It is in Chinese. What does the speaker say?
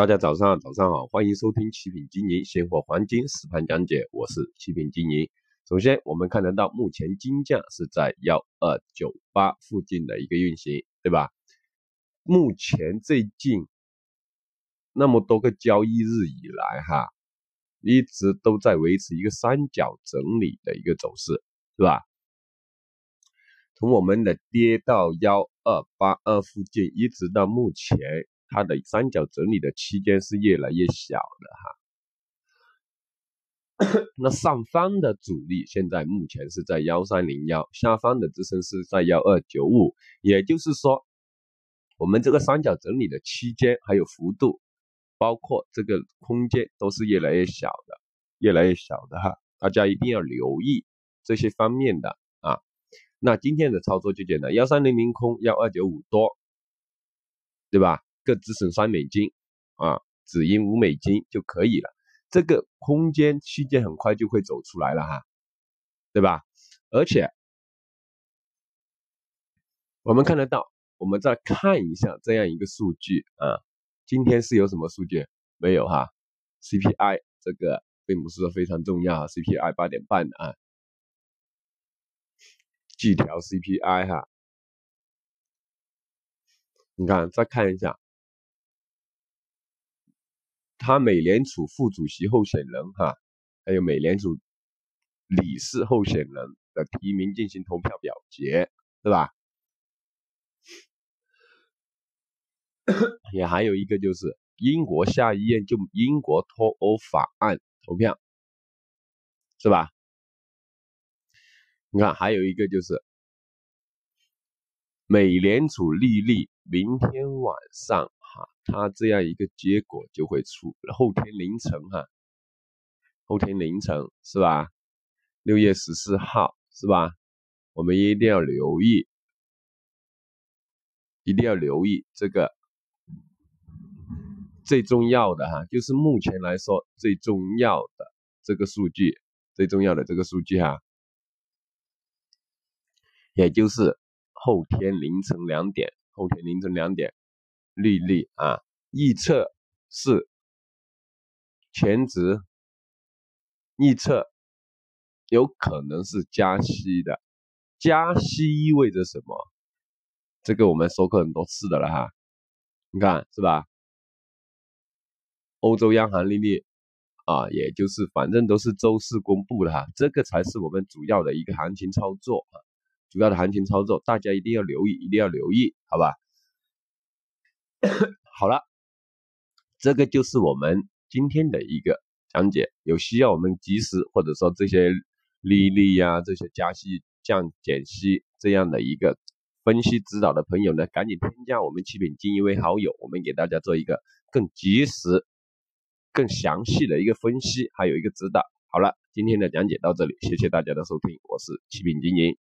大家早上早上好，欢迎收听七品经营现货黄金实盘讲解，我是七品经营。首先，我们看得到目前金价是在幺二九八附近的一个运行，对吧？目前最近那么多个交易日以来，哈，一直都在维持一个三角整理的一个走势，是吧？从我们的跌到幺二八二附近，一直到目前。它的三角整理的区间是越来越小的哈，那上方的阻力现在目前是在幺三零幺，下方的支撑是在幺二九五，也就是说，我们这个三角整理的区间还有幅度，包括这个空间都是越来越小的，越来越小的哈，大家一定要留意这些方面的啊。那今天的操作就简单，幺三零零空，幺二九五多，对吧？各止损三美金啊，止盈五美金就可以了。这个空间区间很快就会走出来了哈，对吧？而且我们看得到，我们再看一下这样一个数据啊，今天是有什么数据没有哈？CPI 这个并不是说非常重要，CPI 八点半啊，季调 CPI 哈，你看再看一下。他美联储副主席候选人哈，还有美联储理事候选人的提名进行投票表决，对吧？也还有一个就是英国下议院就英国脱欧法案投票，是吧？你看还有一个就是美联储利率明天晚上。哈，它这样一个结果就会出后天凌晨哈，后天凌晨是吧？六月十四号是吧？我们一定要留意，一定要留意这个最重要的哈，就是目前来说最重要的这个数据，最重要的这个数据哈，也就是后天凌晨两点，后天凌晨两点。利率啊，预测是前值，预测有可能是加息的。加息意味着什么？这个我们说过很多次的了哈。你看是吧？欧洲央行利率啊，也就是反正都是周四公布的哈，这个才是我们主要的一个行情操作啊，主要的行情操作，大家一定要留意，一定要留意，好吧？好了，这个就是我们今天的一个讲解。有需要我们及时或者说这些利率呀、这些加息、降减息这样的一个分析指导的朋友呢，赶紧添加我们七品精英为好友，我们给大家做一个更及时、更详细的一个分析，还有一个指导。好了，今天的讲解到这里，谢谢大家的收听，我是七品精英。